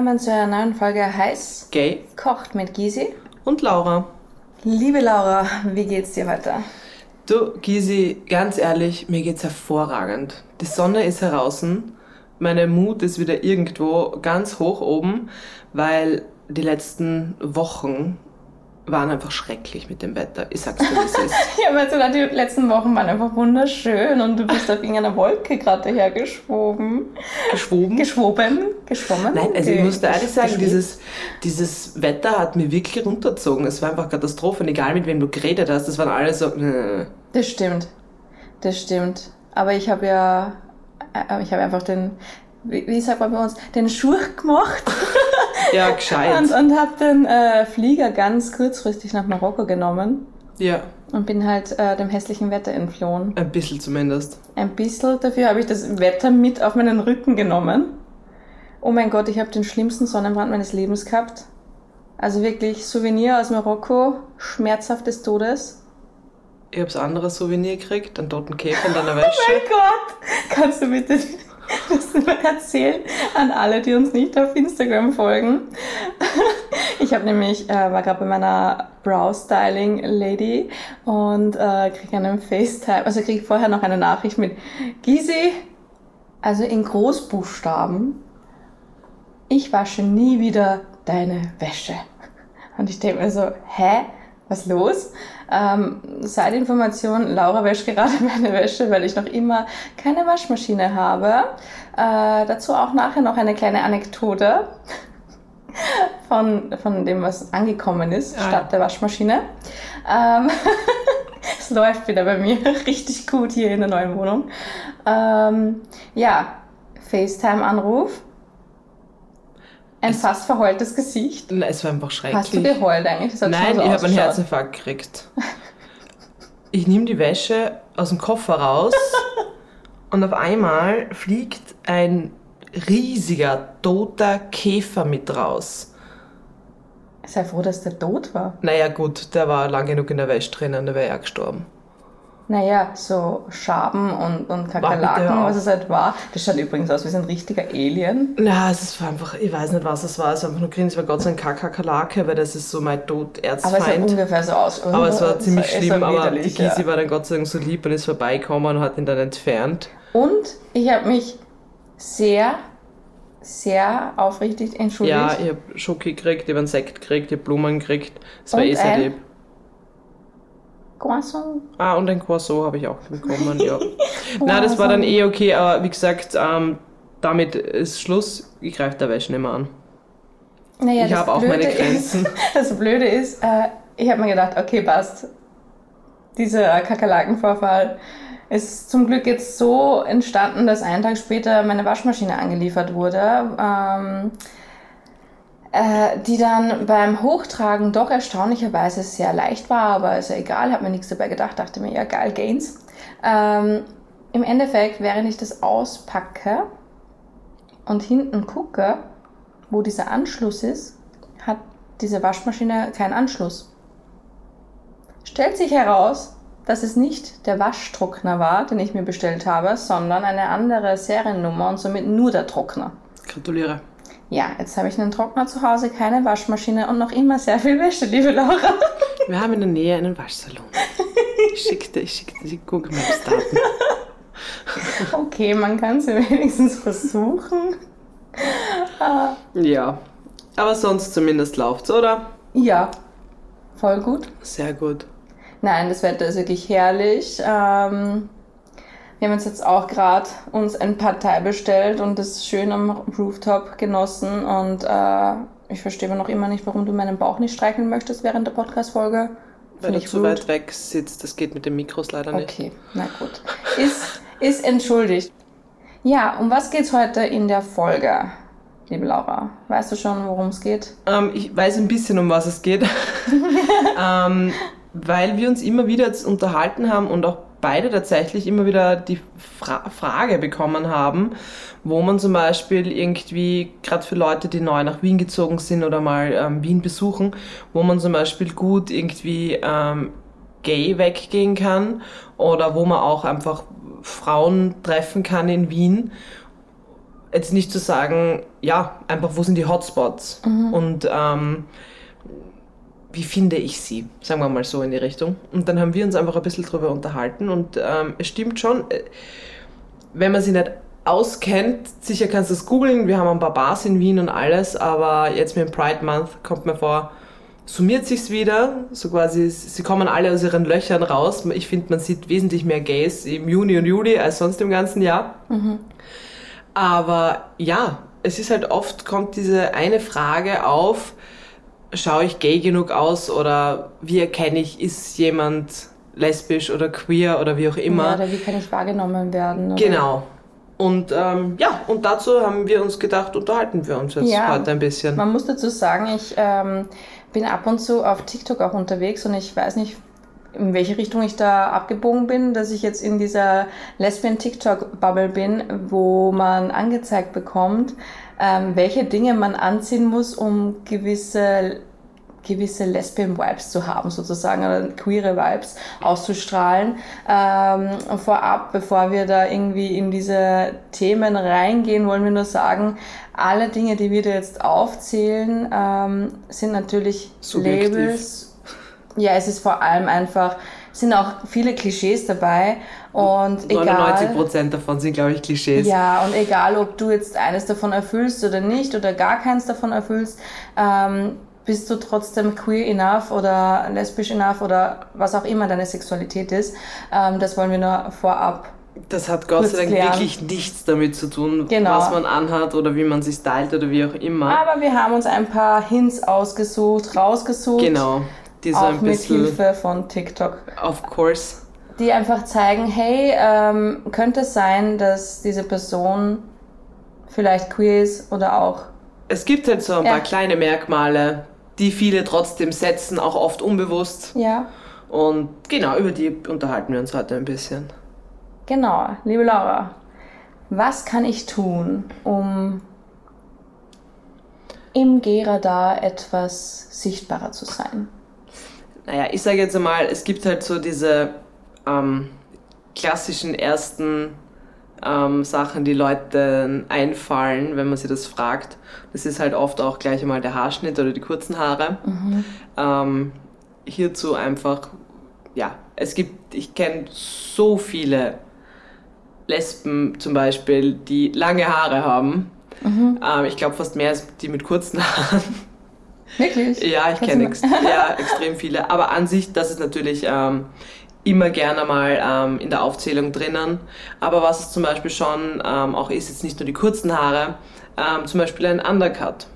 willkommen zu einer neuen Folge Heiß Gay kocht mit Gysi. und Laura. Liebe Laura, wie geht's dir heute? Du, Gysi, ganz ehrlich, mir geht's hervorragend. Die Sonne ist heraus, meine Mut ist wieder irgendwo ganz hoch oben, weil die letzten Wochen waren einfach schrecklich mit dem Wetter. Ich sag's dir, wie es ist. Ja, weil sogar die letzten Wochen waren einfach wunderschön und du bist auf irgendeiner Wolke gerade dahergeschwoben. Geschwoben. Geschwoben? Geschwommen? Nein, also ich muss da ehrlich sagen, dieses, dieses Wetter hat mir wirklich runtergezogen. Es war einfach Katastrophe. Und egal mit wem du geredet hast, das waren alle so, äh, Das stimmt. Das stimmt. Aber ich habe ja, äh, ich habe einfach den, wie, wie sagt man bei uns, den Schurch gemacht. ja, gescheit. Und, und habe den äh, Flieger ganz kurzfristig nach Marokko genommen ja, und bin halt äh, dem hässlichen Wetter entflohen. ein bisschen zumindest. Ein bisschen dafür habe ich das Wetter mit auf meinen Rücken genommen. Oh mein Gott, ich habe den schlimmsten Sonnenbrand meines Lebens gehabt. Also wirklich Souvenir aus Marokko, schmerzhaft des Todes. Ich hab's andere Souvenir gekriegt, einen toten Käfer in deiner Oh Wäsche. mein Gott, kannst du bitte das erzählen an alle, die uns nicht auf Instagram folgen? Ich habe nämlich, äh, war gerade bei meiner Brow-Styling-Lady und äh, kriege einen FaceTime, also kriege vorher noch eine Nachricht mit Gysi, also in Großbuchstaben, ich wasche nie wieder deine Wäsche. Und ich denke mir so, hä? Was los? Ähm, seit Information, Laura wäscht gerade meine Wäsche, weil ich noch immer keine Waschmaschine habe. Äh, dazu auch nachher noch eine kleine Anekdote von, von dem, was angekommen ist, Ah. statt der Waschmaschine. Ähm, es läuft wieder bei mir richtig gut hier in der neuen Wohnung. Ähm, ja, FaceTime-Anruf. Ein Es- fast verheultes Gesicht. Nein, es war einfach schrecklich. Hast du geheult eigentlich? Das Nein, so ich habe einen. Herzinfarkt gekriegt. Ich nehme die Wäsche aus dem Koffer raus und auf einmal fliegt ein riesiger, toter Käfer mit raus. Sei froh, dass der tot war. Naja gut, der war lang genug in der Wäsche drinnen, der wäre ja gestorben. Naja, so Schaben und, und Kakerlaken, was es halt war. Das schaut übrigens aus wie ein richtiger Alien. Na, es war einfach, ich weiß nicht, was es war. Es war einfach nur grün, es war Gott sei Dank Kakerlake, weil das ist so mein Aber es sah Toderzfeind. ungefähr so aus. Aber es war Es ziemlich es schlimm, war aber die Gysi ja. war dann Gott sei Dank so lieb und ist vorbeigekommen und hat ihn dann entfernt. Und ich habe mich sehr, sehr aufrichtig entschuldigt. Ja, ich hab Schoki gekriegt, ich hab einen Sekt gekriegt, ich hab Blumen gekriegt. Das war Und eh sehr lieb. Croissant. Ah, und ein Croissant habe ich auch bekommen, ja. Na, das war dann eh okay, aber wie gesagt, ähm, damit ist Schluss. Ich greife der Wäsche nicht mehr an. Naja, ich habe auch meine Grenzen. Ist, das Blöde ist, äh, ich habe mir gedacht, okay, passt. Dieser Kakerlakenvorfall ist zum Glück jetzt so entstanden, dass einen Tag später meine Waschmaschine angeliefert wurde, ähm, äh, die dann beim Hochtragen doch erstaunlicherweise sehr leicht war, aber ist ja egal, habe mir nichts dabei gedacht, dachte mir, ja geil, Gains. Ähm, Im Endeffekt, während ich das auspacke und hinten gucke, wo dieser Anschluss ist, hat diese Waschmaschine keinen Anschluss. Stellt sich heraus, dass es nicht der Waschtrockner war, den ich mir bestellt habe, sondern eine andere Seriennummer und somit nur der Trockner. Gratuliere. Ja, jetzt habe ich einen Trockner zu Hause, keine Waschmaschine und noch immer sehr viel Wäsche, liebe Laura. Wir haben in der Nähe einen Waschsalon. Ich schickte, ich schickte die Google Maps Daten. Okay, man kann es wenigstens versuchen. Ja. Aber sonst zumindest läuft's, oder? ja, voll gut. Sehr gut. Nein, das Wetter ist wirklich herrlich. Ähm, wir haben uns jetzt auch gerade uns ein Partei bestellt und das schön am Rooftop genossen. Und äh, ich verstehe aber noch immer nicht, warum du meinen Bauch nicht streicheln möchtest während der Podcast-Folge. Weil Finde du ich zu rude. weit weg sitzt, das geht mit den Mikros leider nicht. Okay, na gut. Ist, ist entschuldigt. Ja, um was geht's heute in der Folge, liebe Laura? Weißt du schon, worum es geht? Ähm, ich weiß ein bisschen, um was es geht. ähm, weil wir uns immer wieder jetzt unterhalten haben und auch beide tatsächlich immer wieder die Fra Frage bekommen haben, wo man zum Beispiel irgendwie, gerade für Leute, die neu nach Wien gezogen sind oder mal ähm, Wien besuchen, wo man zum Beispiel gut irgendwie ähm, gay weggehen kann oder wo man auch einfach Frauen treffen kann in Wien. Jetzt nicht zu sagen, ja, einfach wo sind die Hotspots? Und ähm, wie finde ich sie, sagen wir mal so in die Richtung. Und dann haben wir uns einfach ein bisschen drüber unterhalten und ähm, es stimmt schon, äh, wenn man sie nicht auskennt, sicher kannst du es googeln, wir haben ein paar Bars in Wien und alles, aber jetzt mit dem Pride Month kommt mir vor, summiert sich's wieder, so quasi, sie kommen alle aus ihren Löchern raus. Ich finde, man sieht wesentlich mehr Gays im Juni und Juli als sonst im ganzen Jahr. Aber ja, es ist halt oft, kommt diese eine Frage auf, schaue ich gay genug aus oder wie erkenne ich, ist jemand lesbisch oder queer oder wie auch immer. Ja, oder wie kann ich wahrgenommen werden? Oder? Genau. Und ähm, ja, und dazu haben wir uns gedacht, unterhalten wir uns jetzt Ja. heute ein bisschen. Man muss dazu sagen, ich ähm, bin ab und zu auf TikTok auch unterwegs und ich weiß nicht, in welche Richtung ich da abgebogen bin, dass ich jetzt in dieser Lesbian-TikTok-Bubble bin, wo man angezeigt bekommt, ähm, welche Dinge man anziehen muss, um gewisse gewisse Lesbian-Vibes zu haben, sozusagen, oder queere Vibes auszustrahlen. Ähm, vorab, bevor wir da irgendwie in diese Themen reingehen, wollen wir nur sagen, alle Dinge, die wir da jetzt aufzählen, ähm, sind natürlich Subjektiv. Labels. Ja, es ist vor allem einfach, sind auch viele Klischees dabei und egal. 99% davon sind, glaube ich, Klischees. Ja, und egal, ob du jetzt eines davon erfüllst oder nicht oder gar keins davon erfüllst, ähm, bist du trotzdem queer enough oder lesbisch enough oder was auch immer deine Sexualität ist. Ähm, das wollen wir nur vorab. Das hat Gott sei Dank klären. wirklich nichts damit zu tun, Genau. was man anhat oder wie man sich stylt oder wie auch immer. Aber wir haben uns ein paar Hints ausgesucht, rausgesucht. genau. Die so Auch ein mit bisschen, Hilfe von TikTok. of course. Die einfach zeigen, hey, ähm, könnte es sein, dass diese Person vielleicht queer ist oder auch Es gibt halt so ein Ja. paar kleine Merkmale, die viele trotzdem setzen, auch oft unbewusst. ja. Und genau, über die unterhalten wir uns heute ein bisschen. Genau, liebe Laura, was kann ich tun, um im Gera etwas sichtbarer zu sein? Naja, ich sage jetzt einmal, es gibt halt so diese ähm, klassischen ersten ähm, Sachen, die Leuten einfallen, wenn man sie das fragt. Das ist halt oft auch gleich einmal der Haarschnitt oder die kurzen Haare. Ähm, hierzu einfach, ja, es gibt, ich kenne so viele Lesben zum Beispiel, die lange Haare haben. Ähm, ich glaube fast mehr als die mit kurzen Haaren. Wirklich? Ja, ich kenne ex ja, extrem viele. Aber an sich, das ist natürlich ähm, immer gerne mal ähm, in der Aufzählung drinnen. Aber was es zum Beispiel schon ähm, auch ist, jetzt nicht nur die kurzen Haare, ähm, zum Beispiel ein Undercut.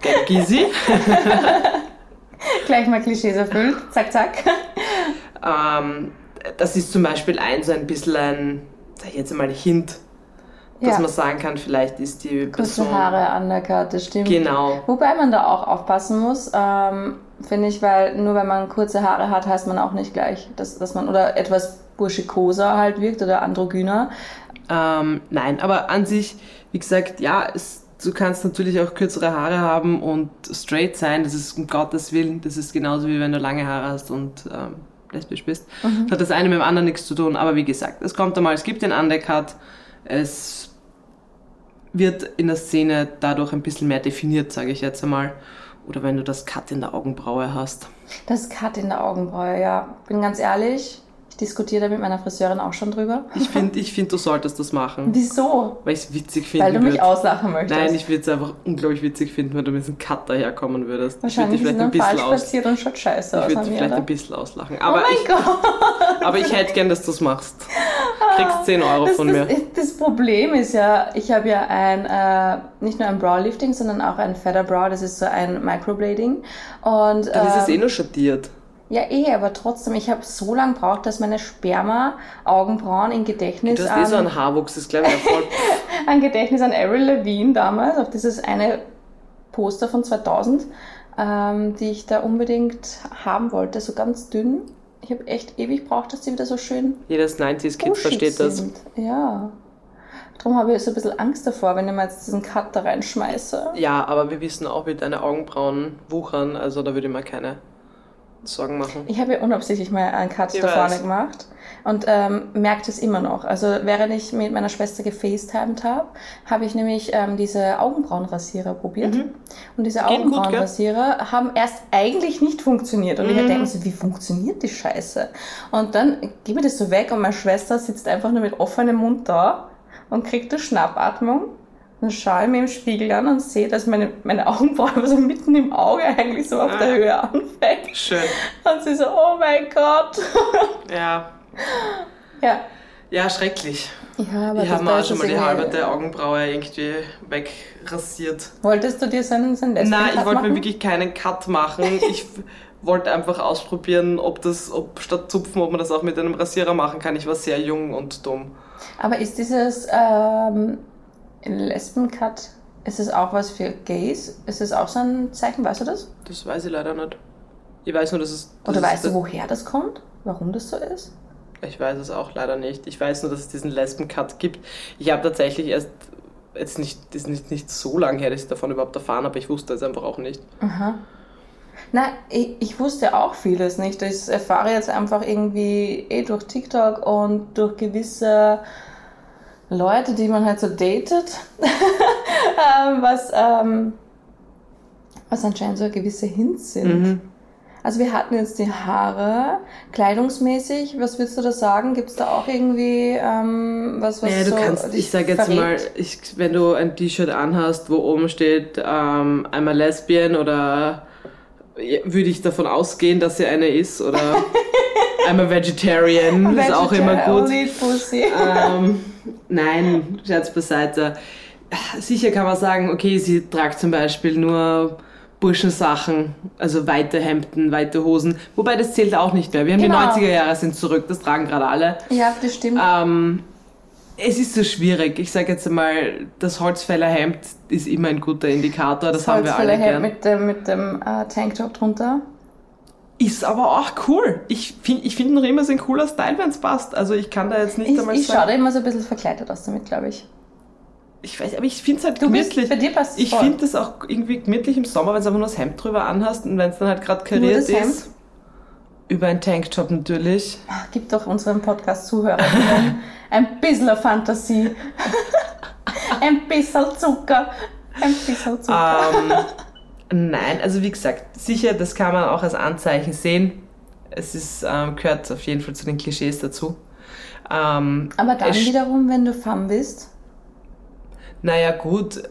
Gell, Gysi? Gleich mal Klischees erfüllt. Zack, zack. ähm, das ist zum Beispiel ein so ein bisschen ein, sag ich jetzt mal, Hint, dass Ja. man sagen kann, vielleicht ist die Kurze Person... Haare, Undercut, das stimmt. Genau. Wobei man da auch aufpassen muss, ähm, finde ich, weil nur wenn man kurze Haare hat, heißt man auch nicht gleich, dass, dass man oder etwas burschikoser halt wirkt oder androgyner. Ähm, nein, aber an sich, wie gesagt, ja, es, du kannst natürlich auch kürzere Haare haben und straight sein. Das ist um Gottes Willen, das ist genauso wie wenn du lange Haare hast und ähm, lesbisch bist. Das hat das eine mit dem anderen nichts zu tun. Aber wie gesagt, es kommt einmal, es gibt den Undercut, es wird in der Szene dadurch ein bisschen mehr definiert, sage ich jetzt einmal. Oder wenn du das Cut in der Augenbraue hast. Das Cut in der Augenbraue, ja. Bin ganz ehrlich, ich diskutiere da mit meiner Friseurin auch schon drüber. Ich finde, ich find, du solltest das machen, Wieso? weil ich es witzig finde. Weil du mich auslachen möchtest. Nein, ich würde es einfach unglaublich witzig finden, wenn du mit diesem Cut daherkommen würdest. Wahrscheinlich ich würde dich dann vielleicht ein falsch bisschen aus. platziert und schaut scheiße Ich aus würde an dich vielleicht oder? ein bisschen auslachen. Oh Aber, mein ich, Gott! aber ich hätte gern, dass du es machst. Kriegst 10 Euro Das, von das, mir. das Problem ist ja, ich habe ja ein, äh, nicht nur ein Browlifting, sondern auch ein Feather Brow, das ist so ein Microblading. Und, Dann ist es ähm, eh nur schattiert. Ja, eh, aber trotzdem, ich habe so lange gebraucht, dass meine Sperma-Augenbrauen in Gedächtnis Du hast eh so an, einen Haarwuchs, das glaube ich voll. ein Gedächtnis an Avril Lavigne damals, auf dieses eine Poster von 2000, ähm, die ich da unbedingt haben wollte, so ganz dünn. Ich habe echt ewig gebraucht, dass die wieder so schön Jedes 90s-Kind buschig versteht das. sind. Ja. Darum habe ich so ein bisschen Angst davor, wenn ich mal jetzt diesen Cut da reinschmeiße. Ja, aber wir wissen auch, wie deine Augenbrauen wuchern. Also da würde ich mal keine Sorgen machen. Ich habe ja unabsichtlich mal einen Cut Ich da vorne gemacht und ähm, merkt es immer noch. Also während ich mit meiner Schwester gefacetimed habe, habe ich nämlich ähm, diese Augenbrauenrasierer probiert. Und diese Mhm. Gehen gut, Augenbrauenrasierer haben erst eigentlich nicht funktioniert. Und ich Mhm. halt denke so, wie funktioniert die Scheiße? Und dann gebe ich das so weg und meine Schwester sitzt einfach nur mit offenem Mund da und kriegt eine Schnappatmung. Dann schaue ich mir im Spiegel an und sehe, dass meine, meine Augenbraue so mitten im Auge eigentlich so auf Ah. der Höhe anfängt. Schön. Und sie so, oh mein Gott. Ja. Ja. Ja, schrecklich. Ja, aber Ich habe mir auch schon mal die halbe Augenbraue irgendwie wegrasiert. Wolltest du dir so einen, so einen Nein, ich wollte mir wirklich keinen Cut machen. Ich wollte einfach ausprobieren, ob das, ob statt Zupfen, ob man das auch mit einem Rasierer machen kann. Ich war sehr jung und dumm. Aber ist dieses ähm, Lesben-Cut, ist es auch was für Gays? Ist es auch so ein Zeichen, weißt du das? Das weiß ich leider nicht. Ich weiß nur, dass es. dass Oder weißt du, woher das kommt? Warum das so ist? Ich weiß es auch leider nicht. Ich weiß nur, dass es diesen Lesben-Cut gibt. Ich habe tatsächlich erst, jetzt nicht, ist nicht, nicht so lange her, dass ich davon überhaupt erfahren habe, ich wusste es einfach auch nicht. Aha. Na, ich, ich wusste auch vieles nicht. Ich erfahre jetzt einfach irgendwie eh durch TikTok und durch gewisse Leute, die man halt so datet, ähm, was, ähm, was anscheinend so gewisse Hints sind. Mhm. Also wir hatten jetzt die Haare, kleidungsmäßig, was würdest du da sagen? Gibt es da auch irgendwie ähm, was, was Ja, du so kannst, ich sage jetzt verrät? mal, ich, wenn du ein T-Shirt anhast, wo oben steht, ähm, einmal Lesbian oder würde ich davon ausgehen, dass sie eine ist oder einmal Vegetarian, ist auch immer gut. Only Pussy. ähm, nein, Scherz beiseite. Sicher kann man sagen, okay, sie tragt zum Beispiel nur Burschensachen, also weite Hemden, weite Hosen. Wobei das zählt auch nicht mehr. Wir haben Genau. die 90er Jahre sind zurück, das tragen gerade alle. Ja, das stimmt. Ähm, es ist so schwierig. Ich sage jetzt einmal, das Holzfällerhemd ist immer ein guter Indikator, das, haben wir alle Holzfällerhemd gern. mit dem, mit dem äh, Tanktop drunter. Ist aber auch cool. Ich finde ich find noch immer so ein cooler Style, wenn es passt. Also ich kann da jetzt nicht Ich, einmal ich schaue sagen. da immer so ein bisschen verkleidet aus damit, glaube ich. Ich weiß, aber ich finde es halt Du bist, gemütlich. bei dir passt es Ich finde das auch irgendwie gemütlich im Sommer, wenn du einfach nur das Hemd drüber anhast und wenn es dann halt gerade kariert das Hemd? ist. Über einen Tanktop natürlich. Ach, Gib doch unserem Podcast-Zuhörer ein bisschen Fantasie. ein bisschen Zucker. Ein bisschen Zucker. Ähm, nein, also wie gesagt, sicher, das kann man auch als Anzeichen sehen. Es ist, ähm, gehört auf jeden Fall zu den Klischees dazu. Ähm, Aber dann wiederum, wenn du Femme bist, Naja, gut.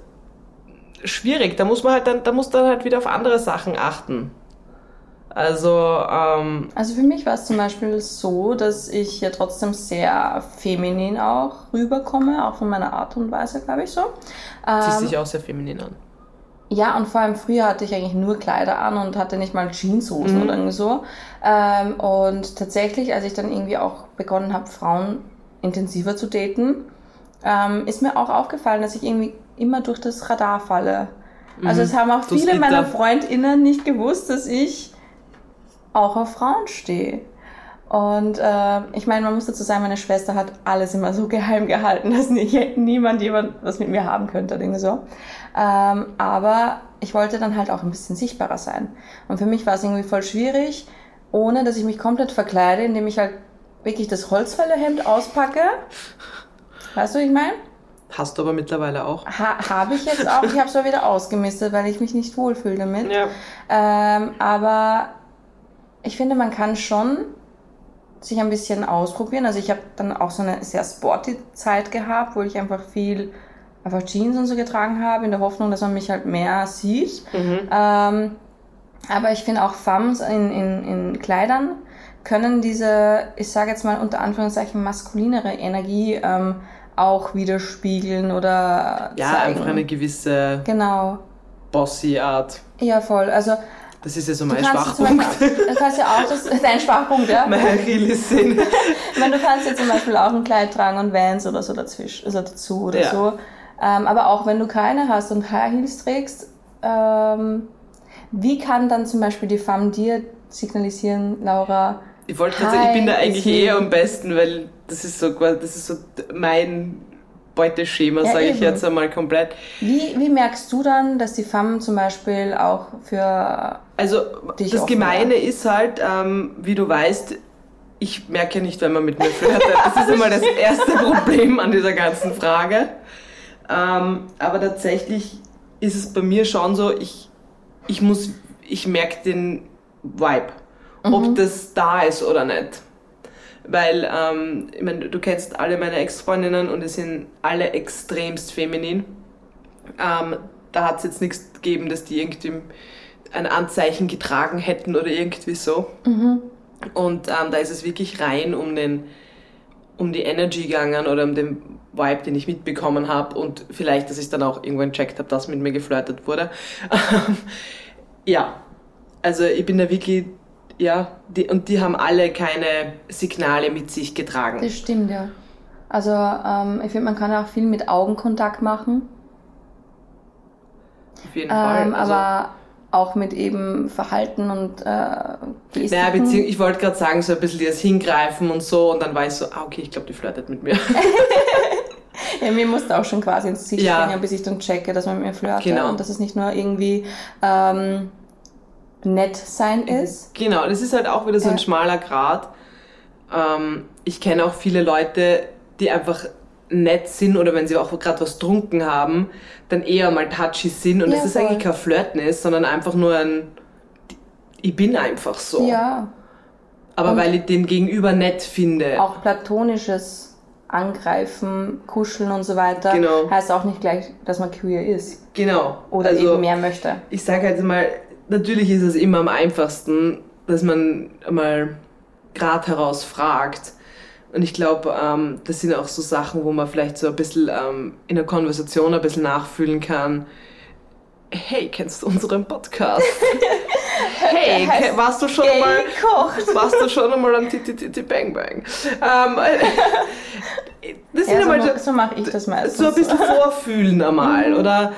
Schwierig. Da muss man halt dann, da muss dann halt wieder auf andere Sachen achten. Also, ähm, Also für mich war es zum Beispiel so, dass ich ja trotzdem sehr feminin auch rüberkomme, auch von meiner Art und Weise, glaube ich so. Ähm, dich auch sehr feminin an. Ja, und vor allem früher hatte ich eigentlich nur Kleider an und hatte nicht mal Jeanshosen Mhm. oder irgendwie so. Ähm, und tatsächlich, als ich dann irgendwie auch begonnen habe, Frauen intensiver zu daten, ähm, ist mir auch aufgefallen, dass ich irgendwie immer durch das Radar falle. Also es haben auch Durchs viele meiner. FreundInnen nicht gewusst, dass ich auch auf Frauen stehe. Und äh, ich meine, man muss dazu sagen, meine Schwester hat alles immer so geheim gehalten, dass nie, niemand jemand was mit mir haben könnte, irgendwie so. Ähm, aber ich wollte dann halt auch ein bisschen sichtbarer sein. Und für mich war es irgendwie voll schwierig, ohne dass ich mich komplett verkleide, indem ich halt wirklich das Holzfällerhemd auspacke. Weißt du, ich meine? Hast du aber mittlerweile auch. Ha habe ich jetzt auch. Ich habe es aber wieder ausgemistet, weil ich mich nicht wohlfühle damit. Ja. Ähm, aber ich finde, man kann schon sich ein bisschen ausprobieren. Also ich habe dann auch so eine sehr sporty Zeit gehabt, wo ich einfach viel einfach Jeans und so getragen habe, in der Hoffnung, dass man mich halt mehr sieht. Mhm. Ähm, aber ich finde auch Femmes in, in, in Kleidern können diese, ich sage jetzt mal unter Anführungszeichen, maskulinere Energie ähm, auch widerspiegeln oder Ja, zeigen. einfach eine gewisse Genau. bossy Art. Ja, voll. Also Das ist ja so mein Schwachpunkt. Beispiel, du kannst ja auch das, dein Schwachpunkt, ja. Meine Achillessehne. Ich meine, du kannst ja zum Beispiel auch ein Kleid tragen und Vans oder so dazwischen, also dazu oder Ja. so. Ähm, aber auch wenn du keine hast und High Heels trägst, ähm, wie kann dann zum Beispiel die Femme dir signalisieren, Laura, Ich wollte gerade sagen, ich bin da eigentlich eh sie- am besten, weil das ist so das ist so mein Beuteschema, Ja, sage ich jetzt einmal komplett. Wie, wie merkst du dann, dass die Femme zum Beispiel auch für Also das Gemeine ist halt, ähm, wie du weißt, ich merke ja nicht, wenn man mit mir flirtet. Das ist immer das erste Problem an dieser ganzen Frage. Ähm, aber tatsächlich ist es bei mir schon so, ich, ich muss, ich merke den Vibe, ob das da ist oder nicht. Weil, ähm, ich meine, du kennst alle meine Ex-Freundinnen und es sind alle extremst feminin. Ähm, da hat es jetzt nichts gegeben, dass die irgendwie ein Anzeichen getragen hätten oder irgendwie so. Und ähm, da ist es wirklich rein um den um die Energy gegangen oder um den Vibe, den ich mitbekommen habe und vielleicht, dass ich dann auch irgendwann checkt habe, dass mit mir geflirtet wurde. ja, also ich bin da wirklich, ja, die, und die haben alle keine Signale mit sich getragen. Das stimmt, ja. Also ähm, ich finde, man kann auch viel mit Augenkontakt machen, Auf jeden Fall. ähm, Also- aber auch mit eben Verhalten und äh, Gestiken. Naja, beziehungsweise ich wollte gerade sagen, so ein bisschen das Hingreifen und so und dann war ich so, ah, okay, ich glaube, die flirtet mit mir. ja, mir musste auch schon quasi ins Gesicht Ja. bis ich dann checke, dass man mit mir flirtet Genau. und dass es nicht nur irgendwie ähm, nett sein ist. Genau, das ist halt auch wieder so ein Ja. schmaler Grad. Ähm, ich kenne auch viele Leute, die einfach nett sind oder wenn sie auch gerade was trunken haben, dann eher mal touchy sind und Ja, das ist voll. eigentlich kein Flirten ist, sondern einfach nur ein ich bin einfach so. Ja, Aber Und- weil ich den Gegenüber nett finde. auch platonisches Angreifen, Kuscheln und so weiter Genau. heißt auch nicht gleich, dass man queer ist Genau. oder also, eben mehr möchte. ich sage halt mal, natürlich ist es immer am einfachsten, dass man mal grad heraus fragt. Und ich glaube, ähm, das sind auch so Sachen, wo man vielleicht so ein bisschen ähm, in der Konversation ein bisschen nachfühlen kann. Hey, kennst du unseren Podcast? hey, warst du schon mal warst du schon einmal am Titi Bang Bang? Ähm, das sind Ja, so, so mache ich das meistens. so ein bisschen vorfühlen einmal. Oder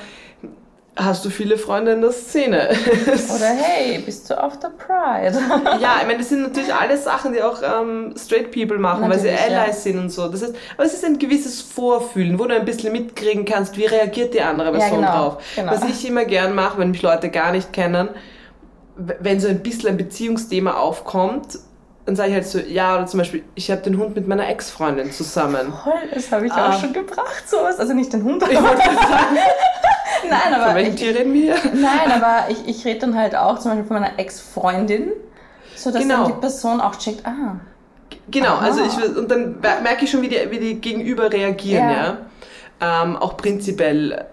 hast du viele Freunde in der Szene? Oder hey, bist du auf der Pride? ja, ich meine, das sind natürlich alles Sachen, die auch ähm, straight people machen, weil sie Natürlich, Allies ja. sind und so. Das heißt, aber es ist ein gewisses Vorfühlen, wo du ein bisschen mitkriegen kannst, wie reagiert die andere Person genau, drauf. genau. Was ich immer gern mache, wenn mich Leute gar nicht kennen, wenn so ein bisschen ein Beziehungsthema aufkommt, dann sage ich halt so, ja, oder zum Beispiel, ich habe den Hund mit meiner Ex-Freundin zusammen. Voll, das habe ich Ah. auch schon gebracht, sowas. Also nicht den Hund, aber Ich wollte sagen, nein, von aber welchem ich, Tier reden wir? nein, aber ich, ich rede dann halt auch zum Beispiel von meiner Ex-Freundin, so dass Genau. dann die Person auch checkt, ah, Genau, Aha. also ich und dann mer- merke ich schon, wie die, wie die Gegenüber reagieren, ja. Ja. Ähm, auch prinzipiell,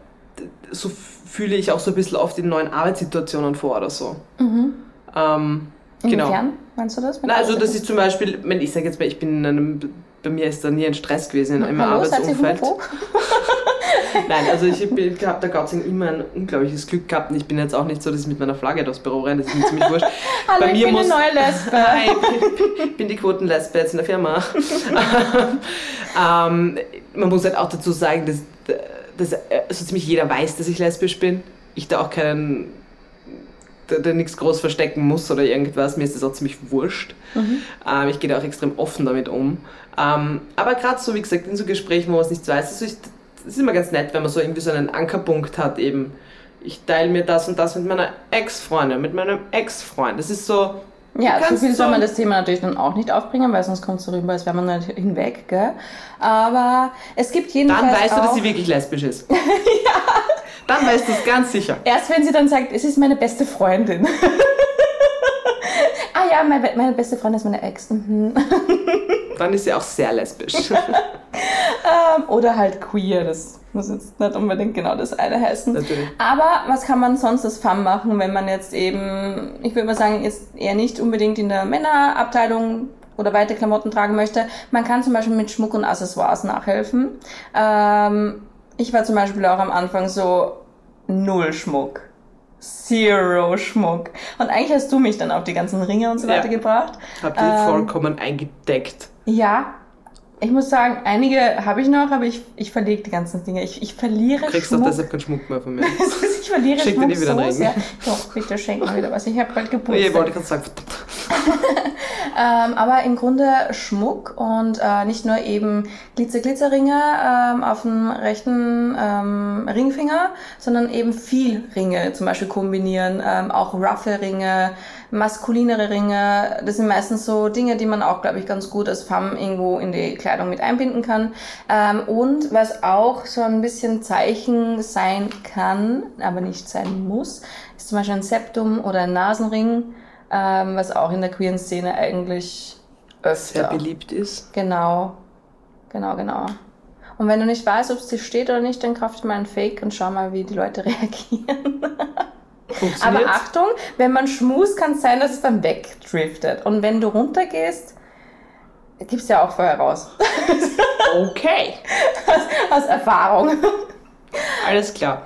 so fühle ich auch so ein bisschen oft in neuen Arbeitssituationen vor oder so. Ähm, genau. inwiefern meinst du das? Mit Na, also das Arbeits- ist zum Beispiel, wenn ich sage jetzt mal, ich bin in einem, bei mir ist da nie ein Stress gewesen im Hallo, seid ihr Arbeitsumfeld. Nein, also ich habe da Gott sei Dank immer ein unglaubliches Glück gehabt und ich bin jetzt auch nicht so, dass ich mit meiner Flagge durchs Büro renne, das ist mir ziemlich wurscht. Hallo, Bei ich mir bin muss- eine neue Lesbe. Hi, ich bin die Quotenlesbe jetzt in der Firma. ähm, man muss halt auch dazu sagen, dass, dass so ziemlich jeder weiß, dass ich lesbisch bin. Ich da auch keinen, da, da nichts groß verstecken muss oder irgendwas. Mir ist das auch ziemlich wurscht. Ähm, ich gehe da auch extrem offen damit um. Ähm, aber gerade so, wie gesagt, in so Gesprächen, wo man es nicht weiß, also ich, das ist immer ganz nett, wenn man so irgendwie so einen Ankerpunkt hat, eben. Ich teile mir das und das mit meiner Ex-Freundin, mit meinem Ex-Freund. Das ist so, Ja, Du so kannst viel soll so- man das Thema natürlich dann auch nicht aufbringen, weil sonst kommt es so rüber, als wäre man nicht hinweg, gell? Aber es gibt jedenfalls Dann weißt du, auch, dass sie wirklich lesbisch ist. ja. Dann weißt du es ganz sicher. erst wenn sie dann sagt, es ist meine beste Freundin. ah ja, meine, meine beste Freundin ist meine Ex. Mhm. Dann ist sie auch sehr lesbisch. Ähm, Oder halt queer, das muss jetzt nicht unbedingt genau das eine heißen. Natürlich. Aber was kann man sonst als Fun machen, wenn man jetzt eben, ich würde mal sagen, jetzt eher nicht unbedingt in der Männerabteilung oder weite Klamotten tragen möchte. Man kann zum Beispiel mit Schmuck und Accessoires nachhelfen. Ähm, ich war zum Beispiel auch am Anfang so null Schmuck. Zero Schmuck. Und eigentlich hast du mich dann auf die ganzen Ringe und so Ja. weiter gebracht. Habt ihr Ähm, vollkommen eingedeckt. Ja, ich muss sagen, einige habe ich noch, aber ich, ich verlege die ganzen Dinge. Ich, ich verliere Du kriegst Schmuck. deshalb keinen Schmuck mehr von mir. ich verliere dir Schmuck nie wieder so einen sehr. Doch, bitte schenk mir wieder was. Ich habe bald Oh Geburtstag. wollte gerade sagen, ähm, aber im Grunde Schmuck und äh, nicht nur eben Glitzer-Glitzerringe ähm, auf dem rechten ähm, Ringfinger, sondern eben viel Ringe zum Beispiel kombinieren, ähm, auch Ruffle-Ringe, maskulinere Ringe. Das sind meistens so Dinge, die man auch, glaube ich, ganz gut als Femme irgendwo in die Kleidung mit einbinden kann. Ähm, und was auch so ein bisschen Zeichen sein kann, aber nicht sein muss, ist zum Beispiel ein Septum oder ein Nasenring, ähm, was auch in der queeren Szene eigentlich öfter Sehr beliebt ist. Genau, genau, genau. Und wenn du nicht weißt, ob es dir steht oder nicht, dann kauf dir mal ein Fake und schau mal, wie die Leute reagieren. Aber Achtung, wenn man schmust, kann es sein, dass es dann wegdriftet. Und wenn du runtergehst, gibst ja auch vorher raus. Okay, Aus Erfahrung. alles klar.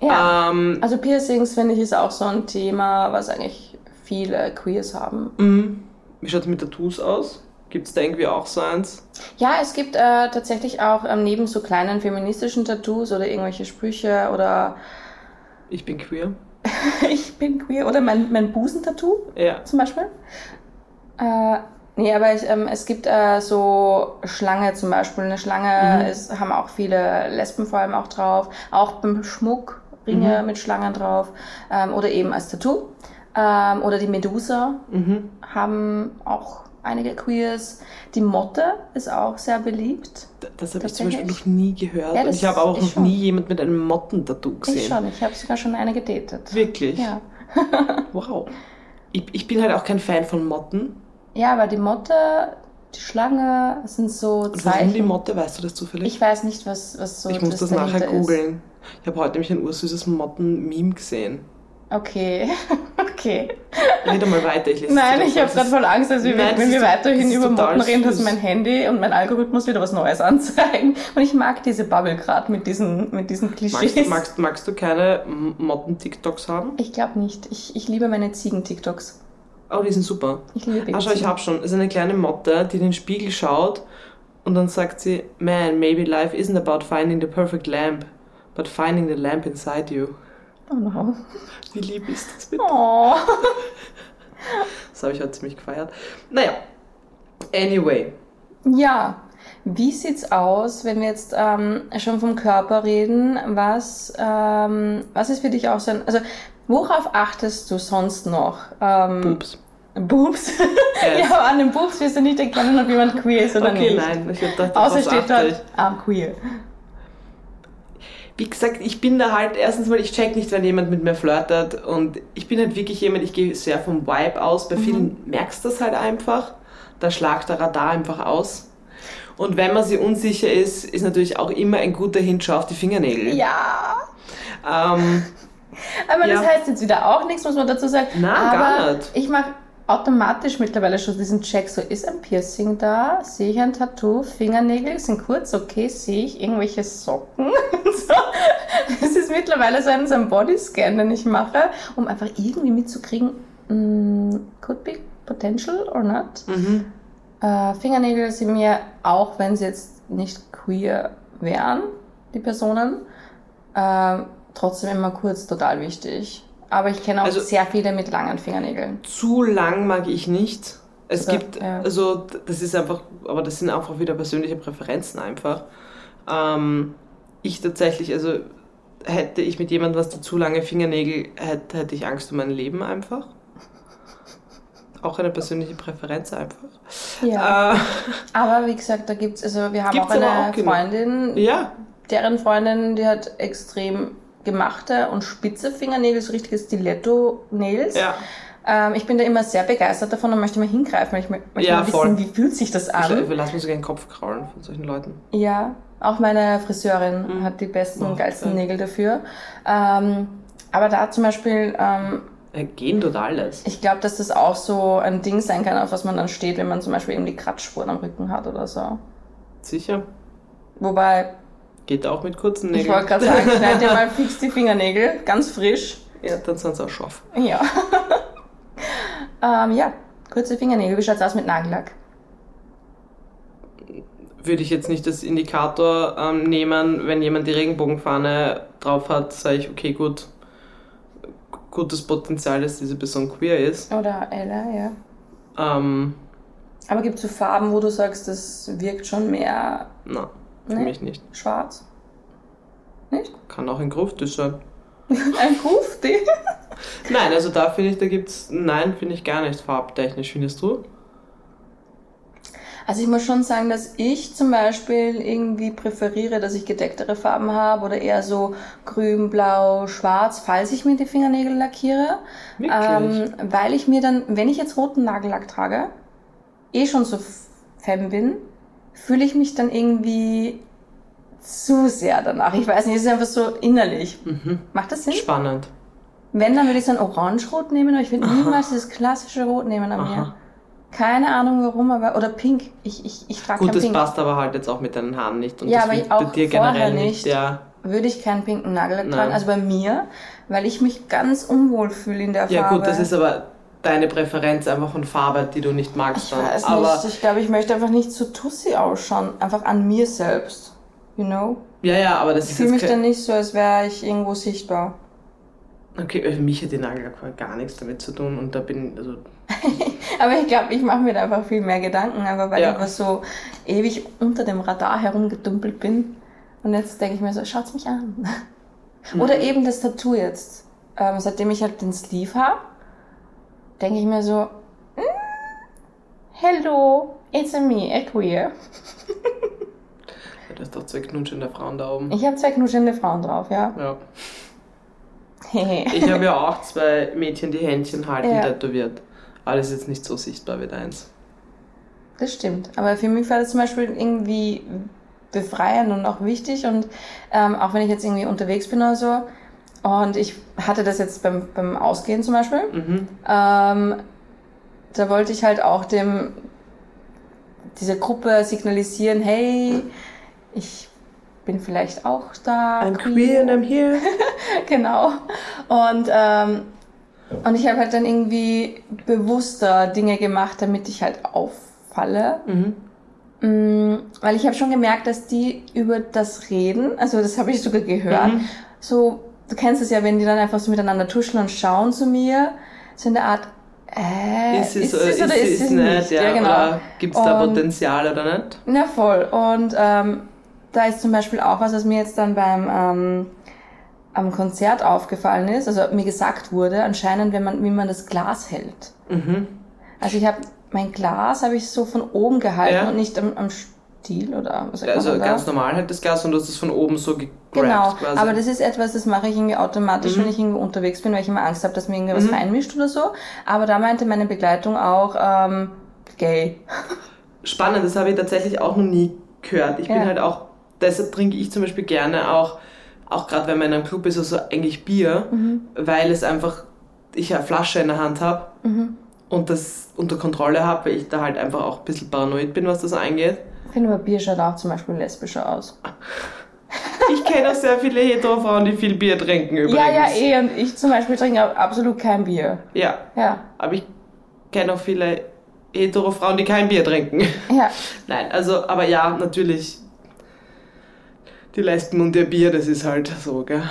Ja. Ähm, Also Piercings, finde ich, ist auch so ein Thema, was eigentlich viele Queers haben. mhm. wie schaut es mit Tattoos aus? Gibt es da irgendwie auch so eins? Ja, es gibt äh, tatsächlich auch ähm, neben so kleinen feministischen Tattoos oder irgendwelche Sprüche oder Ich bin queer. ich bin queer oder mein, mein Busentattoo Ja. zum Beispiel. Äh, nee, aber ich, ähm, es gibt äh, so Schlange zum Beispiel. Eine Schlange Mhm. ist, haben auch viele Lesben vor allem auch drauf. Auch beim Schmuck Ringe Mhm. mit Schlangen drauf. Ähm, oder eben als Tattoo. Ähm, oder die Medusa Mhm. haben auch einige Queers. Die Motte ist auch sehr beliebt. Das habe ich zum? Beispiel noch nie gehört. Ja, Und das ich habe auch noch schon. nie jemand mit einem Mottentattoo Ich gesehen. schon, ich habe sogar schon eine gedatet. Wirklich? Ja. Wow. Ich, ich bin halt auch kein Fan von Motten. Ja, aber die Motte, die Schlange sind so Zeichen. warum die Motte, weißt du das zufällig? Ich weiß nicht, was, was so ich muss das nachher dahinter ist. googeln. Ich habe heute nämlich ein ursüßes Motten-Meme gesehen. Okay, okay. Rede mal weiter, ich lese Nein, ich habe gerade voll Angst, dass wir, Nein, wenn wir weiterhin über Motten reden, dass mein Handy und mein Algorithmus wieder was Neues anzeigen. Und ich mag diese Bubble gerade mit diesen, mit diesen Klischees. Magst, magst, magst du keine Motten-TikToks haben? Ich glaube nicht. Ich, ich liebe meine Ziegen-TikToks. Oh, die sind super. Ich liebe Ah, schau, ich Babyziegen. hab schon. Es ist eine kleine Motte, die in den Spiegel schaut und dann sagt sie, Man, maybe life isn't about finding the perfect lamp, but finding the lamp inside you. Oh no. Wie lieb ist das bitte? Oh. Das habe ich heute ziemlich gefeiert. Naja, anyway. Ja. Wie sieht's aus, wenn wir jetzt ähm, schon vom Körper reden? Was, ähm, was ist für dich auch so ein. Also, worauf achtest du sonst noch? Ähm, Pups. Boobs? Yes. ja, aber an den Boobs wirst du nicht erkennen, ob jemand queer ist oder Okay, nicht. nein, ich hab gedacht, Außer steht dort, I'm queer. Wie gesagt, ich bin da halt, erstens mal, ich check nicht, wenn jemand mit mir flirtet und ich bin halt wirklich jemand, ich gehe sehr vom Vibe aus. Bei vielen merkst du das halt einfach. Da schlagt der Radar einfach aus. Und wenn man sich unsicher ist, ist natürlich auch immer ein guter Hinschau auf die Fingernägel. Ja. Ähm, Aber das Ja. heißt jetzt wieder auch nichts, muss man dazu sagen. Nein, Aber gar nicht. ich mache automatisch mittlerweile schon diesen Check. So, ist ein Piercing da? Sehe ich ein Tattoo? Fingernägel sind kurz, okay. Sehe ich irgendwelche Socken? so. Das ist mittlerweile so ein, so ein Bodyscan, den ich mache, um einfach irgendwie mitzukriegen, mm, could be potential or not. mhm. Äh, Fingernägel sind mir, auch wenn sie jetzt nicht queer wären, die Personen, äh, trotzdem immer kurz total wichtig. Aber ich kenne auch Also- sehr viele mit langen Fingernägeln. Zu lang mag ich nicht. Es So, gibt, ja. also das ist einfach, aber das sind einfach wieder persönliche Präferenzen einfach. Ähm, ich tatsächlich, also hätte ich mit jemandem was, der zu lange Fingernägel hätte, hätte ich Angst um mein Leben einfach. Auch eine persönliche Präferenz einfach. Ja. Äh, Aber wie gesagt, da gibt's, also wir haben auch eine auch. Freundin, ja, deren Freundin, die hat extrem gemachte und spitze Fingernägel, so richtige Stiletto-Nails. ja. Ähm, ich bin da immer sehr begeistert davon und möchte mal hingreifen, weil ich mö- möchte Ja, mal wissen, voll. wie fühlt sich das an. wir lassen uns sogar den Kopf kraulen von solchen Leuten. Ja, auch meine Friseurin Mhm. hat die besten, Oh, geilsten geil. Nägel dafür. Ähm, aber da zum Beispiel, ähm, Äh, gehen tut alles. ich glaube, dass das auch so ein Ding sein kann, auf was man dann steht, wenn man zum Beispiel eben die Kratzspuren am Rücken hat oder so. Sicher. Wobei, Geht auch mit kurzen ich Nägeln. wollte gerade sagen, schneid dir mal fix die Fingernägel, ganz frisch. Ja, dann sind sie auch scharf. Ja. ähm, ja, kurze Fingernägel. Wie schaut's aus mit Nagellack? würde ich jetzt nicht als Indikator ähm, nehmen, wenn jemand die Regenbogenfahne drauf hat, sage ich, okay, gut, gutes Potenzial, dass diese Person queer ist. Oder Ella, ja. Ähm, Aber gibt es so Farben, wo du sagst, das wirkt schon mehr na, für Nee. mich nicht. schwarz? Nicht? Kann auch ein Gruftisch sein. Ein Kufti? Nein, also da finde ich, da gibt's, nein, finde ich gar nicht farbtechnisch, findest du? Also ich muss schon sagen, dass ich zum Beispiel irgendwie präferiere, dass ich gedecktere Farben habe oder eher so grün, blau, schwarz, falls ich mir die Fingernägel lackiere. Ähm, weil ich mir dann, wenn ich jetzt roten Nagellack trage, eh schon so femme bin, fühle ich mich dann irgendwie zu sehr danach. Ich weiß nicht, es ist einfach so innerlich. Mhm. Macht das Sinn? Spannend. Wenn, dann würde ich so ein Orange-Rot nehmen, aber ich würde niemals dieses klassische Rot nehmen an mir. Aha. Keine Ahnung warum, aber. Oder Pink. Ich, ich, ich trage Gut, kein das Pink. passt aber halt jetzt auch mit deinen Haaren nicht. Und Ja, das aber ich auch bei dir generell nicht. nicht. Ja, Würde ich keinen pinken Nagellack Nein. tragen. Also bei mir, weil ich mich ganz unwohl fühle in der ja Farbe. gut, das ist aber deine Präferenz einfach von Farbe, die du nicht magst. Ich weiß aber nicht. Ich glaube, ich möchte einfach nicht so tussi ausschauen. Einfach an mir selbst. You know? ja, ja, aber das Ich ist fühle mich dann nicht so, als wäre ich irgendwo sichtbar. Okay, für mich hat die Nagellack gar nichts damit zu tun und da bin also Aber ich glaube, ich mache mir da einfach viel mehr Gedanken, einfach weil Ja. ich einfach so ewig unter dem Radar herumgedumpelt bin. Und jetzt denke ich mir so, schaut's mich an. Mhm. Oder eben das Tattoo jetzt. Ähm, seitdem ich halt den Sleeve habe, denke ich mir so, mm, hello, it's a me, a queer. ja, du hast doch zwei knutschende Frauen da oben. Ich habe zwei knuschelnde Frauen drauf, ja. Ja. Ich habe ja auch zwei Mädchen, die Händchen halten, Ja. tätowiert. Das ist jetzt nicht so sichtbar wie deins. Das stimmt. Aber für mich war das zum Beispiel irgendwie befreiend und auch wichtig. Und ähm, auch wenn ich jetzt irgendwie unterwegs bin oder so, und ich hatte das jetzt beim, beim Ausgehen zum Beispiel, Mhm. ähm, da wollte ich halt auch dem dieser Gruppe signalisieren, hey, ich bin vielleicht auch da. I'm queer and I'm here. genau. Und, ähm, und ich habe halt dann irgendwie bewusster Dinge gemacht, damit ich halt auffalle. Mhm. Mm, Weil ich habe schon gemerkt, dass die über das reden, also das habe ich sogar gehört, Mhm. so, du kennst es ja, wenn die dann einfach so miteinander tuscheln und schauen zu mir, so in der Art, äh, Ist es, ist es oder ist es nicht? Ja, Ja, genau. Gibt es da Potenzial oder nicht? Ja, voll. Und ähm, da ist zum Beispiel auch was, was mir jetzt dann beim ähm, am Konzert aufgefallen ist, also mir gesagt wurde, anscheinend, wenn man, wie man das Glas hält. Mhm. Also ich habe mein Glas habe ich so von oben gehalten Ja. und nicht am, am Stiel oder was Also ganz normal halt das Glas und du hast es von oben so gegrabt Genau, quasi. aber das ist etwas, das mache ich irgendwie automatisch, Mhm. wenn ich irgendwo unterwegs bin, weil ich immer Angst habe, dass mir irgendwas Mhm. reinmischt oder so. Aber da meinte meine Begleitung auch, ähm, gay. Spannend, das habe ich tatsächlich auch noch nie gehört. Ich bin Ja. halt auch, deshalb trinke ich zum Beispiel gerne auch, auch gerade wenn man in einem Club ist, also eigentlich Bier, Mhm. weil es einfach, ich eine Flasche in der Hand habe Mhm. und das unter Kontrolle habe, weil ich da halt einfach auch ein bisschen paranoid bin, was das angeht. Ich finde aber Bier schaut auch zum Beispiel lesbischer aus. Ich kenne auch sehr viele Hetero-Frauen, die viel Bier trinken übrigens. Ja, ja, eh. Und ich zum Beispiel trinke absolut kein Bier. Ja, Ja, aber ich kenne auch viele Hetero-Frauen, die kein Bier trinken. ja. Nein, also, aber ja, natürlich. Die Lesben und ihr Bier, das ist halt so, gell?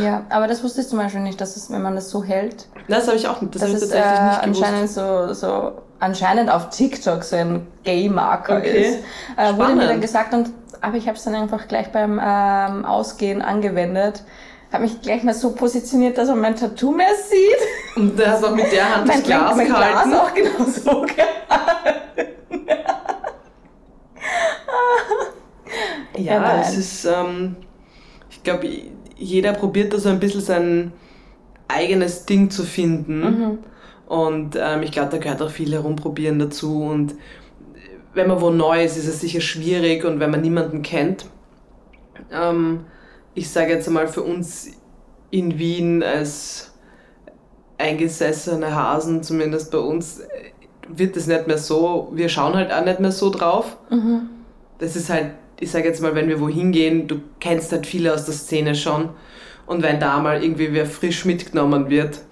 Ja, aber das wusste ich zum Beispiel nicht, dass es, wenn man das so hält, Das habe ich auch nicht, das dass habe ich es äh, tatsächlich nicht gewusst. anscheinend so, so anscheinend auf TikTok so ein Gay-Marker Okay. ist. Äh, wurde mir dann gesagt und aber ich habe es dann einfach gleich beim ähm, Ausgehen angewendet. Habe mich gleich mal so positioniert, dass man mein Tattoo mehr sieht. Und du hast auch mit der Hand das mein Glas mein gehalten. Glas auch genau so gehalten. Ja, Ja, es ist, ähm, ich glaube, jeder probiert da so ein bisschen sein eigenes Ding zu finden. Mhm. Und ähm, ich glaube, da gehört auch viel herumprobieren dazu. Und wenn man wo neu ist, ist es sicher schwierig. Und wenn man niemanden kennt, ähm, ich sage jetzt einmal für uns in Wien als eingesessene Hasen, zumindest bei uns, wird es nicht mehr so, wir schauen halt auch nicht mehr so drauf. Mhm. Das ist halt, ich sage jetzt mal, wenn wir wohin gehen, du kennst halt viele aus der Szene schon. Und wenn da mal irgendwie wer frisch mitgenommen wird,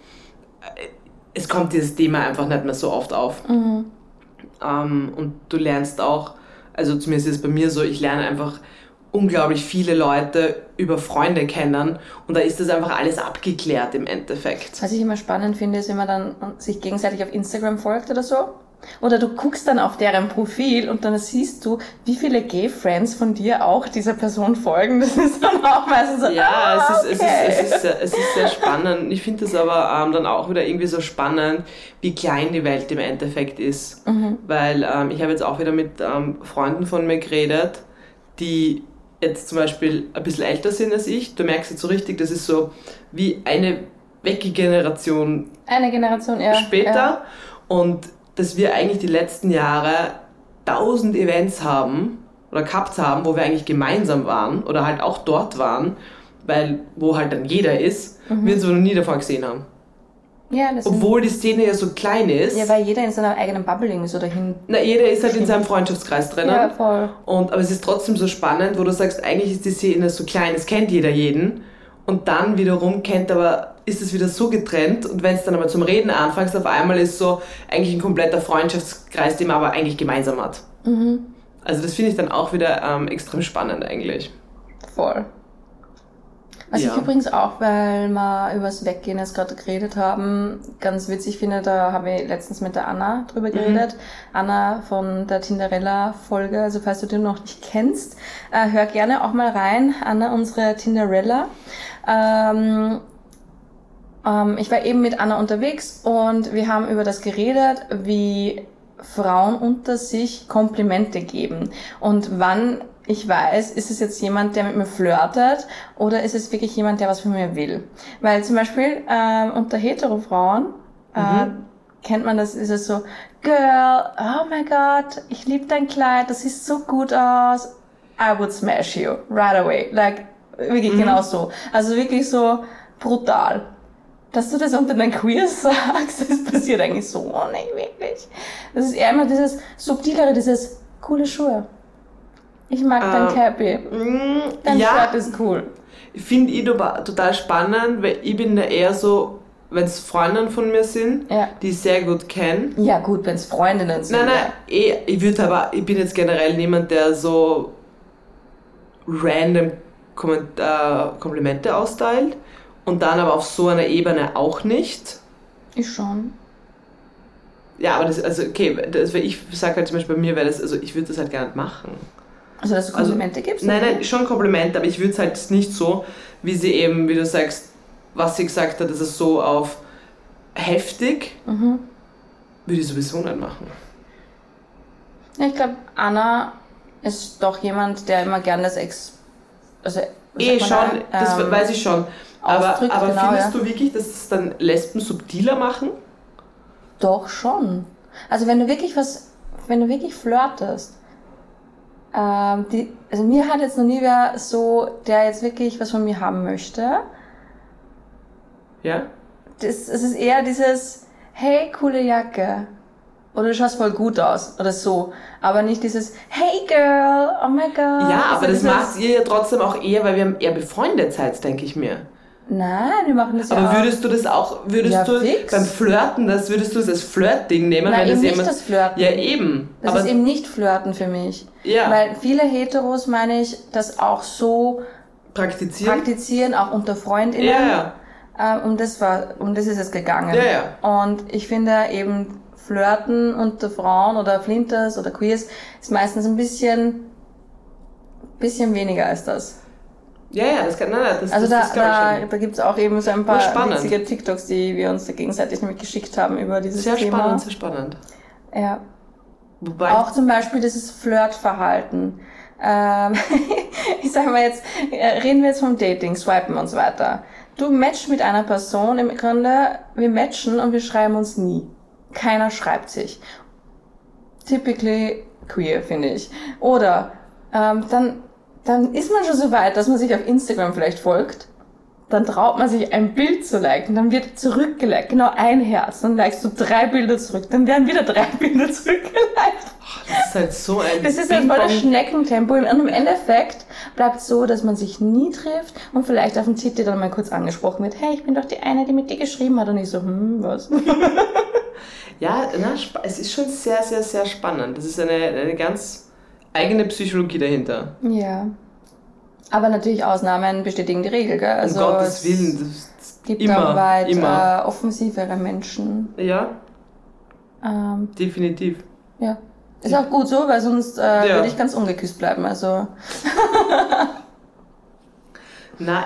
es kommt dieses Thema einfach nicht mehr so oft auf. Mhm. Ähm, und du lernst auch, also zumindest ist es bei mir so, ich lerne einfach unglaublich viele Leute über Freunde kennen und da ist das einfach alles abgeklärt im Endeffekt. Was ich immer spannend finde, ist, wenn man dann sich gegenseitig auf Instagram folgt oder so. Oder du guckst dann auf deren Profil und dann siehst du, wie viele Gay-Friends von dir auch dieser Person folgen. Das ist dann auch meistens so, Ja, ah, es, ist, okay. es, ist, es, ist sehr, es ist sehr spannend. Ich finde es aber ähm, dann auch wieder irgendwie so spannend, wie klein die Welt im Endeffekt ist. Mhm. Weil ähm, ich habe jetzt auch wieder mit ähm, Freunden von mir geredet, die jetzt zum Beispiel ein bisschen älter sind als ich. Du merkst jetzt so richtig, das ist so wie eine Wecke-Generation Eine Generation eher. später Ja. und dass wir eigentlich die letzten Jahre tausend Events haben oder gehabt haben, wo wir eigentlich gemeinsam waren oder halt auch dort waren, weil wo halt dann jeder ist, Mhm. wir uns aber noch nie davor gesehen haben. Ja, Obwohl die Szene ja so klein ist. ja, weil jeder in seiner eigenen Bubble irgendwie so dahin. na, jeder ist halt in seinem Freundschaftskreis drinnen. Ja, voll. Und, aber es ist trotzdem so spannend, wo du sagst, eigentlich ist die Szene so klein, es kennt jeder jeden. Und dann wiederum kennt aber, ist es wieder so getrennt. Und wenn es dann aber zum Reden anfängst, auf einmal ist so eigentlich ein kompletter Freundschaftskreis, den man aber eigentlich gemeinsam hat. Mhm. Also das finde ich dann auch wieder ähm, extrem spannend eigentlich. Voll. Was Ja. ich übrigens auch, weil wir übers Weggehen jetzt gerade geredet haben, ganz witzig finde, da habe ich letztens mit der Anna Mhm. drüber geredet. Anna von der Tinderella-Folge, also falls du den noch nicht kennst, äh, hör gerne auch mal rein. Anna, unsere Tinderella. Ähm, ähm, ich war eben mit Anna unterwegs und wir haben über das geredet, wie Frauen unter sich Komplimente geben und wann ich weiß, ist es jetzt jemand, der mit mir flirtet oder ist es wirklich jemand, der was von mir will? Weil zum Beispiel ähm, unter Hetero-Frauen äh, kennt man das, ist es so, Girl, oh my God, ich liebe dein Kleid, das sieht so gut aus, I would smash you right away. Like, wirklich genau so. Also wirklich so brutal. Dass du das unter den Queers sagst, das passiert eigentlich so nicht wirklich. Das ist eher immer dieses subtilere, dieses coole Schuhe. Ich mag dein Ähm, Cappy. Mm, Dein ja, Shirt ist cool. finde ich total spannend, weil ich bin da eher so, wenn es Freundinnen von mir sind, Ja. die ich sehr gut kenne. Ja, gut, wenn es Freundinnen sind. Nein, nein, eh, ich würde aber, ich bin jetzt generell niemand, der so random Komment äh, Komplimente austeilt und dann aber auf so einer Ebene auch nicht. Ich schon. Ja, aber das, also okay, das, ich sage halt zum Beispiel bei mir wäre das, also ich würde das halt gar nicht machen. Also, dass du Also, Komplimente gibst? Nein, nein, schon Kompliment, aber ich würde es halt nicht so, wie sie eben, wie du sagst, was sie gesagt hat, das ist so auf heftig, Mhm. würde ich sowieso nicht machen. Ja, ich glaube, Anna ist doch jemand, der immer gern das Ex... Also, Eh schon, da? das Ähm, weiß ich schon. Aber, ausdrückt, aber genau, findest ja. du wirklich, dass es dann Lesben subtiler machen? Doch schon. Also wenn du wirklich was, wenn du wirklich flirtest, ähm, die, also mir hat jetzt noch nie wer so, der jetzt wirklich was von mir haben möchte. Ja? Das, es ist eher dieses, hey, coole Jacke. Oder du schaust voll gut aus. Oder so. Aber nicht dieses, hey girl, oh my god. Ja, aber das macht ihr ja trotzdem auch eher, weil wir eher befreundet seid, denke ich mir. Nein, wir machen das ja Aber würdest du das auch, würdest Ja, du fix. beim Flirten, das würdest du das als Flirtding nehmen? Nein, eben das nicht das Flirten. Ja, eben. Das aber ist eben nicht Flirten für mich. Ja. Weil viele Heteros, meine ich, das auch so praktizieren. praktizieren, auch unter FreundInnen. ja, ja. Ähm, um das war, um das ist es gegangen. Ja, ja. Und ich finde eben Flirten unter Frauen oder Flinters oder Queers ist meistens ein bisschen, bisschen weniger als das. Ja, ja, das kann, nein, das, Also das, da, das da, schon. da gibt's auch eben so ein paar witzige TikToks, die wir uns da gegenseitig nämlich geschickt haben über dieses Sehr Thema. spannend, sehr spannend. Ja. Wobei, Auch zum Beispiel dieses Flirtverhalten. Ähm, ich sag mal jetzt, äh, reden wir jetzt vom Dating, Swipen und so weiter. Du matchst mit einer Person, im Grunde, wir matchen und wir schreiben uns nie. Keiner schreibt sich. Typically queer, finde ich. Oder ähm, dann, dann ist man schon so weit, dass man sich auf Instagram vielleicht folgt. Dann traut man sich ein Bild zu liken, dann wird zurückgeliked, genau ein Herz, dann likest du drei Bilder zurück, dann werden wieder drei Bilder zurückgeliked. das ist halt so ein Das ist halt voll das. Schneckentempo. Und im Endeffekt bleibt es so, dass man sich nie trifft und vielleicht auf dem Titel dann mal kurz angesprochen wird, hey, ich bin doch die eine, die mit dir geschrieben hat und ich so, hm, was? Ja, na, es ist schon sehr, sehr, sehr spannend. Das ist eine, eine ganz eigene Psychologie dahinter. ja. Aber natürlich Ausnahmen bestätigen die Regel, gell? Also um Gottes es Willen. Das, das gibt immer, auch weit immer. Äh, offensivere Menschen. Ja. Ähm, Definitiv. ja. Ist auch gut so, weil sonst äh, Ja. würde ich ganz ungeküsst bleiben. Also,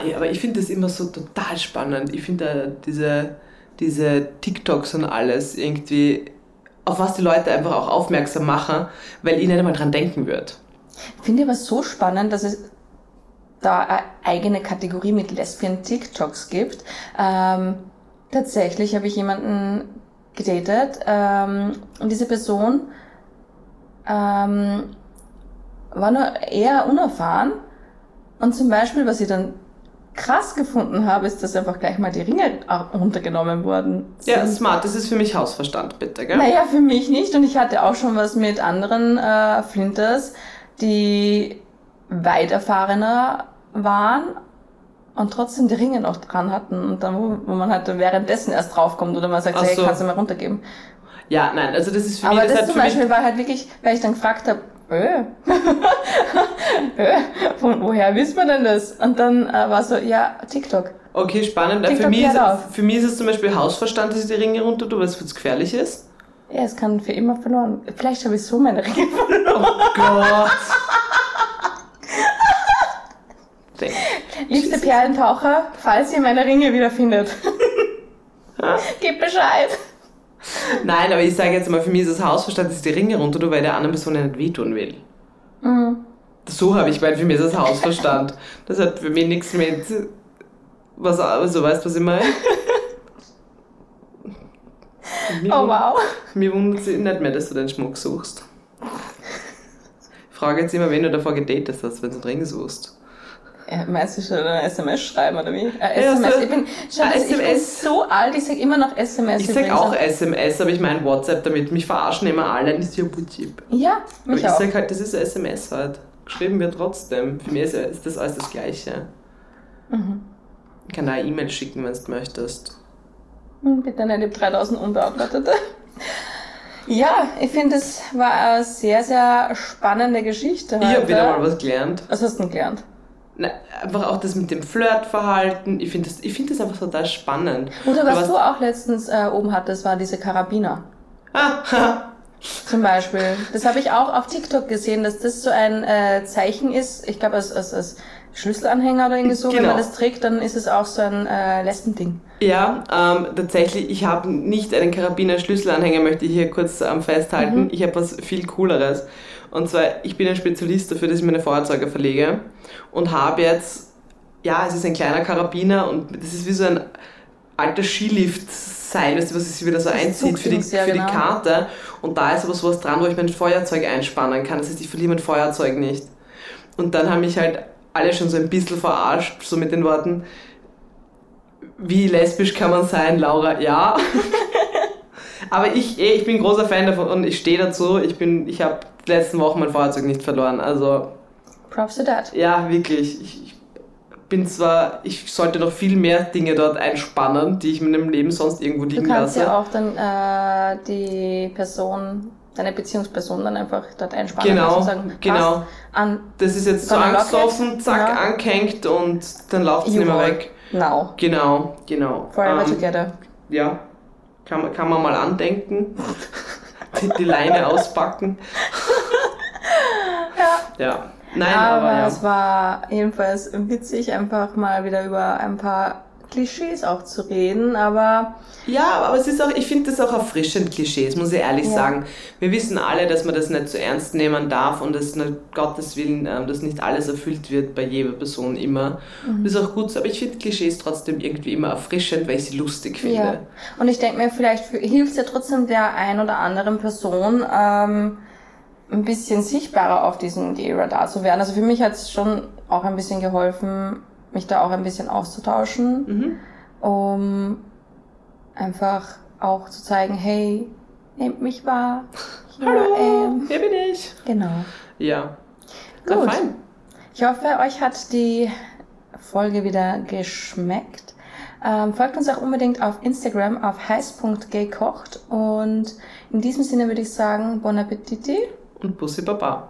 eh, aber ich finde das immer so total spannend. Ich finde diese, diese TikToks und alles irgendwie, auf was die Leute einfach auch aufmerksam machen, weil nicht einmal dran denken würde. finde ich aber so spannend, dass es da eine eigene Kategorie mit Lesbian-TikToks gibt. Ähm, tatsächlich habe ich jemanden gedatet ähm, und diese Person ähm, war nur eher unerfahren. Und zum Beispiel, was ich dann krass gefunden habe, ist, dass einfach gleich mal die Ringe runtergenommen wurden. Ja, sind. smart, das ist für mich Hausverstand, bitte, gell? Naja, für mich nicht. Und ich hatte auch schon was mit anderen äh, Flinters, die weit erfahrener waren und trotzdem die Ringe noch dran hatten. Und dann, wo, wo man halt währenddessen erst draufkommt oder man sagt, Ach hey, so. kannst du mal runtergeben. Ja, nein, also das ist für Aber mich, das, das hat zum Beispiel war halt wirklich, weil ich dann gefragt habe, äh, äh, von woher wisst man denn das? Und dann äh, war so, ja, TikTok. okay, spannend. Äh, Für TikTok mich, ist, auf. für mich ist es zum Beispiel Hausverstand, dass ich die Ringe runter tue, weil es gefährlich ist. Ja, es kann für immer verloren. Vielleicht habe ich so meine Ringe verloren. Oh Gott. Liebste Perlentaucher, falls ihr meine Ringe wiederfindet, gebt Bescheid. Nein, aber ich sage jetzt mal, für mich ist es Hausverstand, dass ich die Ringe runter tue, weil der anderen Person ja nicht wehtun will. Mhm. So habe ich gemeint, für mich ist das Hausverstand. Das hat für mich nichts mit was, also weißt du, was ich meine? Mir Oh wow. Mir wundert es nicht mehr, dass du den Schmuck suchst. Ich frage jetzt immer, wen du davor gedatet hast, wenn du einen Ring suchst. Ja, meinst du schon eine SMS schreiben oder wie? Äh, Ja, SMS. ich bin, schau, Ah, das, ich bin SMS. so alt, ich sag immer noch SMS. Ich sag übrigens. auch SMS, aber ich meine WhatsApp damit. Mich verarschen immer alle. Das ist ja Prinzip. Ja, Aber mich ich auch. sag halt, das ist SMS halt. Geschrieben wird trotzdem. Für mich ist, das alles das Gleiche. Mhm. Ich kann da eine E-Mail schicken, wenn du möchtest. Hm, Bitte nicht, ich hab 3000 unbeantwortete. Ja, ich finde, es war eine sehr, sehr spannende Geschichte Ich habe heute. wieder mal was gelernt. Was hast du denn gelernt? Einfach auch das mit dem Flirtverhalten. Ich finde das, ich find das einfach total spannend. Oder was Aber du auch letztens äh, oben hattest, war diese Karabiner. Ah. Zum Beispiel. Das habe ich auch auf TikTok gesehen, dass das so ein äh, Zeichen ist. Ich glaube, als, als, als Schlüsselanhänger oder irgendwie so, wenn Genau. man das trägt, dann ist es auch so ein äh, Lesbending. Ja, ähm, tatsächlich, ich habe nicht einen Karabiner-Schlüsselanhänger, möchte ich hier kurz ähm, festhalten. Ich habe was viel Cooleres. Und zwar, ich bin ein Spezialist dafür, dass ich meine Feuerzeuge verlege und habe jetzt, ja, es ist ein kleiner Karabiner und das ist wie so ein alter Skilift-Seil, weißt du, was sich wieder so Das einzieht für die, für die genau. Karte. Und da ist aber sowas dran, wo ich mein Feuerzeug einspannen kann. Das heißt, ich verliere mein Feuerzeug nicht. Und dann haben mich halt alle schon so ein bisschen verarscht, so mit den Worten, wie lesbisch kann man sein, Laura? Ja. Aber ich, eh, ich bin ein großer Fan davon und ich stehe dazu. Ich bin, ich habe letzten Wochen mein Feuerzeug nicht verloren. Also Props to that. ja, wirklich. Ich, ich bin zwar, ich sollte noch viel mehr Dinge dort einspannen, die ich in meinem Leben sonst irgendwo Du liegen kannst lasse. ja auch dann äh, die Person, deine Beziehungsperson dann einfach dort einspannen Genau, und sagen, passt genau. an Das ist jetzt so angesoffen, zack, Ja. angehängt und dann läuft es nicht mehr weg. now. Genau, genau. Forever Ähm, together. Ja, kann, kann man mal andenken. die, die Leine auspacken. Ja. Ja. Nein, aber aber, ja. es war jedenfalls witzig, einfach mal wieder über ein paar Klischees auch zu reden, aber Ja, aber es ist auch, ich finde das auch erfrischend Klischees, muss ich ehrlich Ja. sagen. Wir wissen alle, dass man das nicht zu ernst nehmen darf und dass nicht, Gottes Willen, ähm, dass nicht alles erfüllt wird bei jeder Person immer. Mhm. Das ist auch gut so, aber ich finde Klischees trotzdem irgendwie immer erfrischend, weil ich sie lustig finde. Ja. Und ich denke mir, vielleicht hilft es ja trotzdem der ein oder anderen Person, ähm, ein bisschen sichtbarer auf diesem Gay-Radar zu werden. Also für mich hat es schon auch ein bisschen geholfen, mich da auch ein bisschen auszutauschen, Mhm. um einfach auch zu zeigen, hey, nehmt mich wahr. Here Hallo, am. hier bin ich. Genau. Ja. Na Gut. fein. Ich hoffe, euch hat die Folge wieder geschmeckt. Ähm, folgt uns auch unbedingt auf Instagram auf heiß.gaykocht und in diesem Sinne würde ich sagen, bon appetit. Und Bussi Baba.